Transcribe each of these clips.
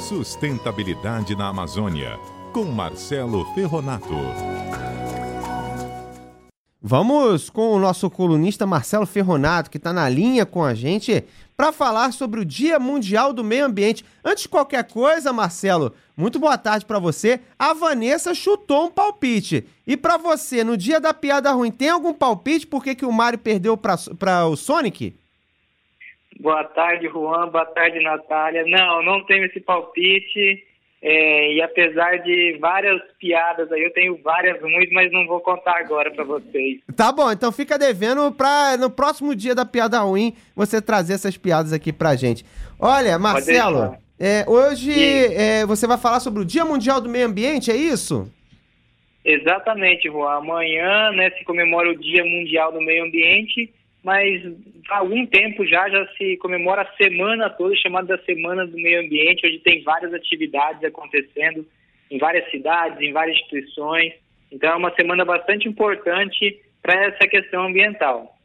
Sustentabilidade na Amazônia, com Marcelo Ferronato. Vamos com o nosso colunista Marcelo Ferronato, que está na linha com a gente, para falar sobre o Dia Mundial do Meio Ambiente. Antes de qualquer coisa, Marcelo, muito boa tarde para você. A Vanessa chutou um palpite. E para você, no dia da piada ruim, tem algum palpite por que, que o Mario perdeu para o Sonic? Boa tarde, Juan. Boa tarde, Natália. Não, não tenho esse palpite. É, e apesar de várias piadas aí, eu tenho várias ruins, mas não vou contar agora para vocês. Tá bom, então fica devendo pra no próximo dia da piada ruim você trazer essas piadas aqui pra gente. Olha, Marcelo, é, hoje é, você vai falar sobre o Dia Mundial do Meio Ambiente, é isso? Exatamente, Juan. Amanhã né, se comemora o Dia Mundial do Meio Ambiente mas há algum tempo já já se comemora a semana toda chamada Semana do Meio Ambiente, onde tem várias atividades acontecendo em várias cidades, em várias instituições. Então é uma semana bastante importante para essa questão ambiental.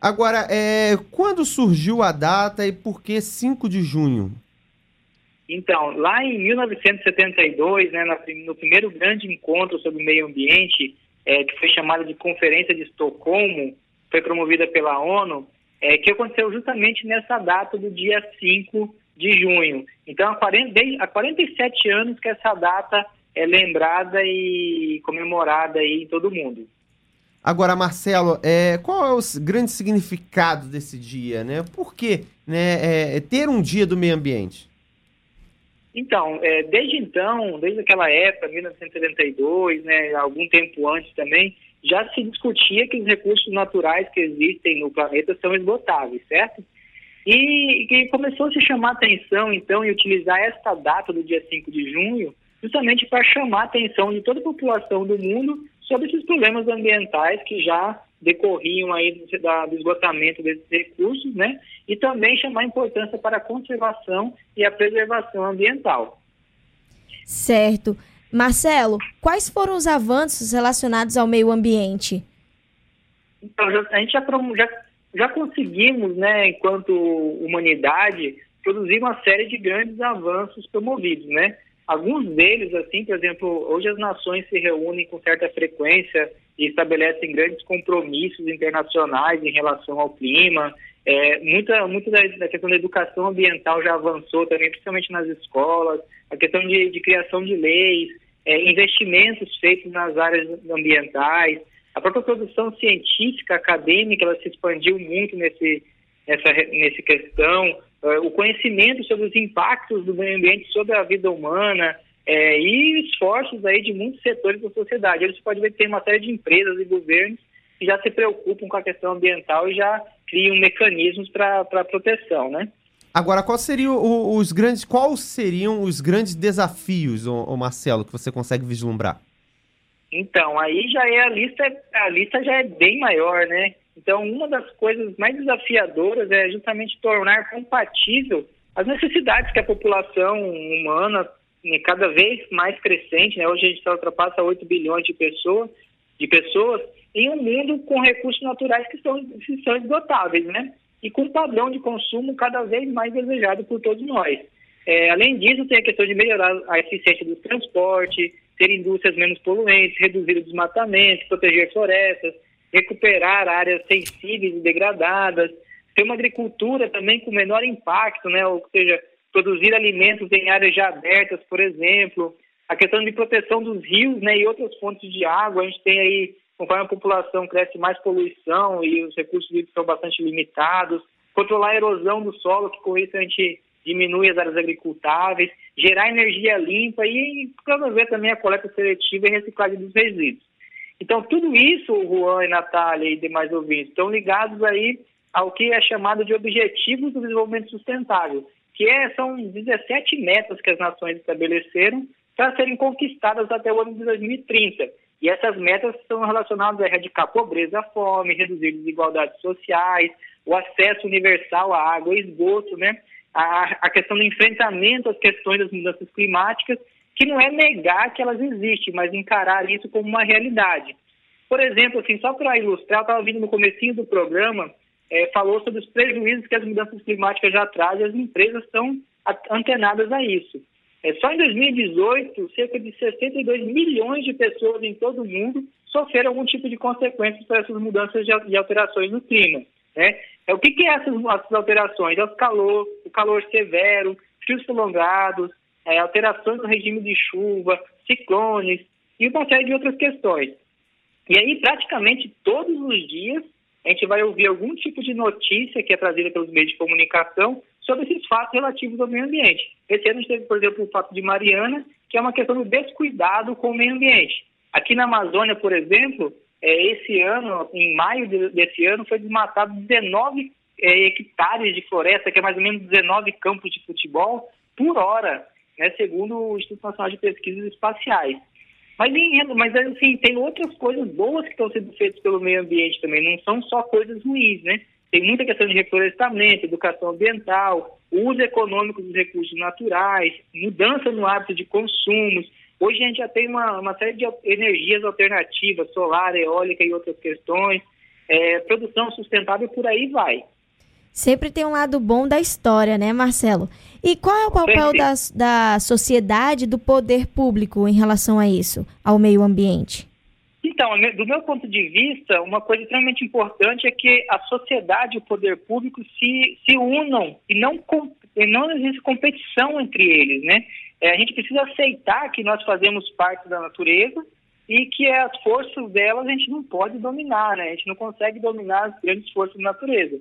Agora, é, quando surgiu a data e por que 5 de junho? Então, lá em 1972, né, no primeiro grande encontro sobre o meio ambiente, é, que foi chamado de Conferência de Estocolmo, foi promovida pela ONU, é, que aconteceu justamente nessa data do dia 5 de junho. Então, há, 40, há 47 anos que essa data é lembrada e comemorada aí em todo mundo. Agora, Marcelo, é, qual é o grande significado desse dia, né? Por que né, é, ter um dia do meio ambiente? Então, é, desde então, desde aquela época, 1972, né, algum tempo antes também, já se discutia que os recursos naturais que existem no planeta são esgotáveis, certo? E, e começou a se chamar atenção, então, e utilizar esta data do dia 5 de junho, justamente para chamar a atenção de toda a população do mundo sobre esses problemas ambientais que já decorriam aí do, do esgotamento desses recursos, né? E também chamar importância para a conservação e a preservação ambiental. Certo. Marcelo, quais foram os avanços relacionados ao meio ambiente? Então, a gente já, já, já conseguimos, né, enquanto humanidade, produzir uma série de grandes avanços promovidos, né? Alguns deles, assim, por exemplo, hoje as nações se reúnem com certa frequência e estabelecem grandes compromissos internacionais em relação ao clima. É, muita muita da, questão da educação ambiental já avançou também, principalmente nas escolas. A questão de, de criação de leis, é, investimentos feitos nas áreas ambientais. A própria produção científica, acadêmica, ela se expandiu muito nesse, nessa nesse questão. É, o conhecimento sobre os impactos do meio ambiente sobre a vida humana, é, e esforços aí de muitos setores da sociedade. Eles podem ver que tem uma série de empresas e governos que já se preocupam com a questão ambiental e já criam mecanismos para proteção, né? Agora, qual seriam os grandes, quais seriam os grandes desafios, ô, Marcelo, que você consegue vislumbrar? Então, aí já é a lista, a lista já é bem maior, né? Então, uma das coisas mais desafiadoras é justamente tornar compatível as necessidades que a população humana cada vez mais crescente, né? Hoje a gente ultrapassa 8 bilhões de pessoas, de pessoas em um mundo com recursos naturais que são, que são esgotáveis, né? E com um padrão de consumo cada vez mais desejado por todos nós. É, além disso, tem a questão de melhorar a eficiência do transporte, ter indústrias menos poluentes, reduzir o desmatamento, proteger florestas, recuperar áreas sensíveis e degradadas, ter uma agricultura também com menor impacto, né? Ou seja, produzir alimentos em áreas já abertas, por exemplo, a questão de proteção dos rios né, e outras fontes de água. A gente tem aí, conforme a população cresce, mais poluição e os recursos hídricos são bastante limitados. Controlar a erosão do solo, que com isso a gente diminui as áreas agricultáveis, gerar energia limpa e promover também a coleta seletiva e reciclagem dos resíduos. Então, tudo isso, Juan e Natália e demais ouvintes, estão ligados aí ao que é chamado de Objetivos do Desenvolvimento Sustentável, que é, são 17 metas que as nações estabeleceram para serem conquistadas até o ano de 2030. E essas metas são relacionadas a erradicar a pobreza, a fome, reduzir desigualdades sociais, o acesso universal à água e esgoto, né? A, a questão do enfrentamento às questões das mudanças climáticas, que não é negar que elas existem, mas encarar isso como uma realidade. Por exemplo, assim, só para ilustrar, eu estava vindo no comecinho do programa é, falou sobre os prejuízos que as mudanças climáticas já trazem e as empresas estão antenadas a isso. É, só em 2018, cerca de 62 milhões de pessoas em todo o mundo sofreram algum tipo de consequências por essas mudanças e alterações no clima. Né? É, o que, que é essas, essas alterações? É o calor, o calor severo, frios prolongados, é, alterações no regime de chuva, ciclones e uma série de outras questões. E aí, praticamente todos os dias, a gente vai ouvir algum tipo de notícia que é trazida pelos meios de comunicação sobre esses fatos relativos ao meio ambiente. Esse ano a gente teve, por exemplo, o fato de Mariana, que é uma questão do descuidado com o meio ambiente. Aqui na Amazônia, por exemplo, é, esse ano, em maio de, desse ano, foi desmatado 19 é, hectares de floresta, que é mais ou menos 19 campos de futebol por hora, né, segundo o Instituto Nacional de Pesquisas Espaciais. Mas, mas assim, tem outras coisas boas que estão sendo feitas pelo meio ambiente também, não são só coisas ruins, né? Tem muita questão de reflorestamento, educação ambiental, uso econômico dos recursos naturais, mudança no hábito de consumos. Hoje a gente já tem uma, uma série de energias alternativas, solar, eólica e outras questões, é, produção sustentável por aí vai. Sempre tem um lado bom da história, né, Marcelo? E qual é o papel da, da sociedade, do poder público em relação a isso, ao meio ambiente? Então, do meu ponto de vista, uma coisa extremamente importante é que a sociedade e o poder público se, se unam e não, e não existe competição entre eles, né? É, a gente precisa aceitar que nós fazemos parte da natureza e que as forças delas a gente não pode dominar, né? A gente não consegue dominar as grandes forças da natureza.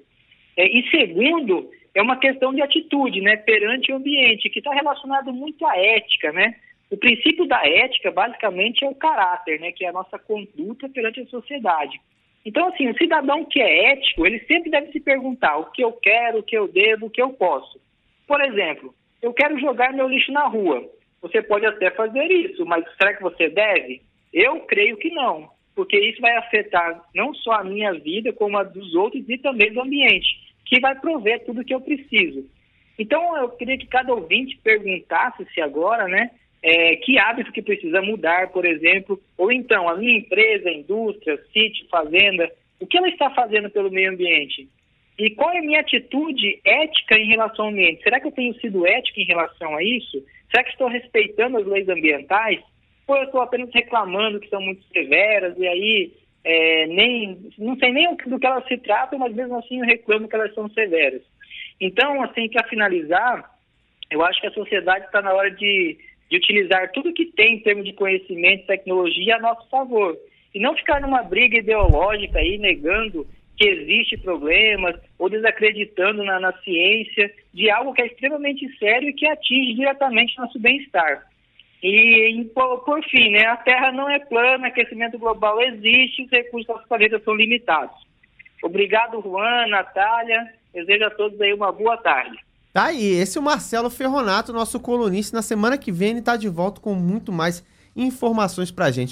É, e segundo, é uma questão de atitude, né, perante o ambiente, que está relacionado muito à ética, né? O princípio da ética, basicamente, é o caráter, né, que é a nossa conduta perante a sociedade. Então, assim, o cidadão que é ético, ele sempre deve se perguntar o que eu quero, o que eu devo, o que eu posso. Por exemplo, eu quero jogar meu lixo na rua. Você pode até fazer isso, mas será que você deve? Eu creio que não, porque isso vai afetar não só a minha vida, como a dos outros e também do ambiente que vai prover tudo que eu preciso. Então, eu queria que cada ouvinte perguntasse se agora, né, é, que hábito que precisa mudar, por exemplo, ou então a minha empresa, indústria, sítio, fazenda, o que ela está fazendo pelo meio ambiente? E qual é a minha atitude ética em relação ao ambiente? Será que eu tenho sido ético em relação a isso? Será que estou respeitando as leis ambientais? Ou eu estou apenas reclamando que são muito severas e aí é, nem, não sei nem do que elas se tratam, mas mesmo assim eu reclamo que elas são severas. Então, assim, para finalizar, eu acho que a sociedade está na hora de, de utilizar tudo que tem em termos de conhecimento tecnologia a nosso favor. E não ficar numa briga ideológica aí, negando que existe problemas ou desacreditando na, na ciência de algo que é extremamente sério e que atinge diretamente nosso bem-estar. E, por, por, fim, né, a Terra não é plana, aquecimento global existe, os recursos do planeta são limitados. Obrigado, Juan, Natália. Desejo a todos aí uma boa tarde. Tá aí, esse é o Marcelo Ferronato, nosso colunista. Na semana que vem ele está de volta com muito mais informações pra gente.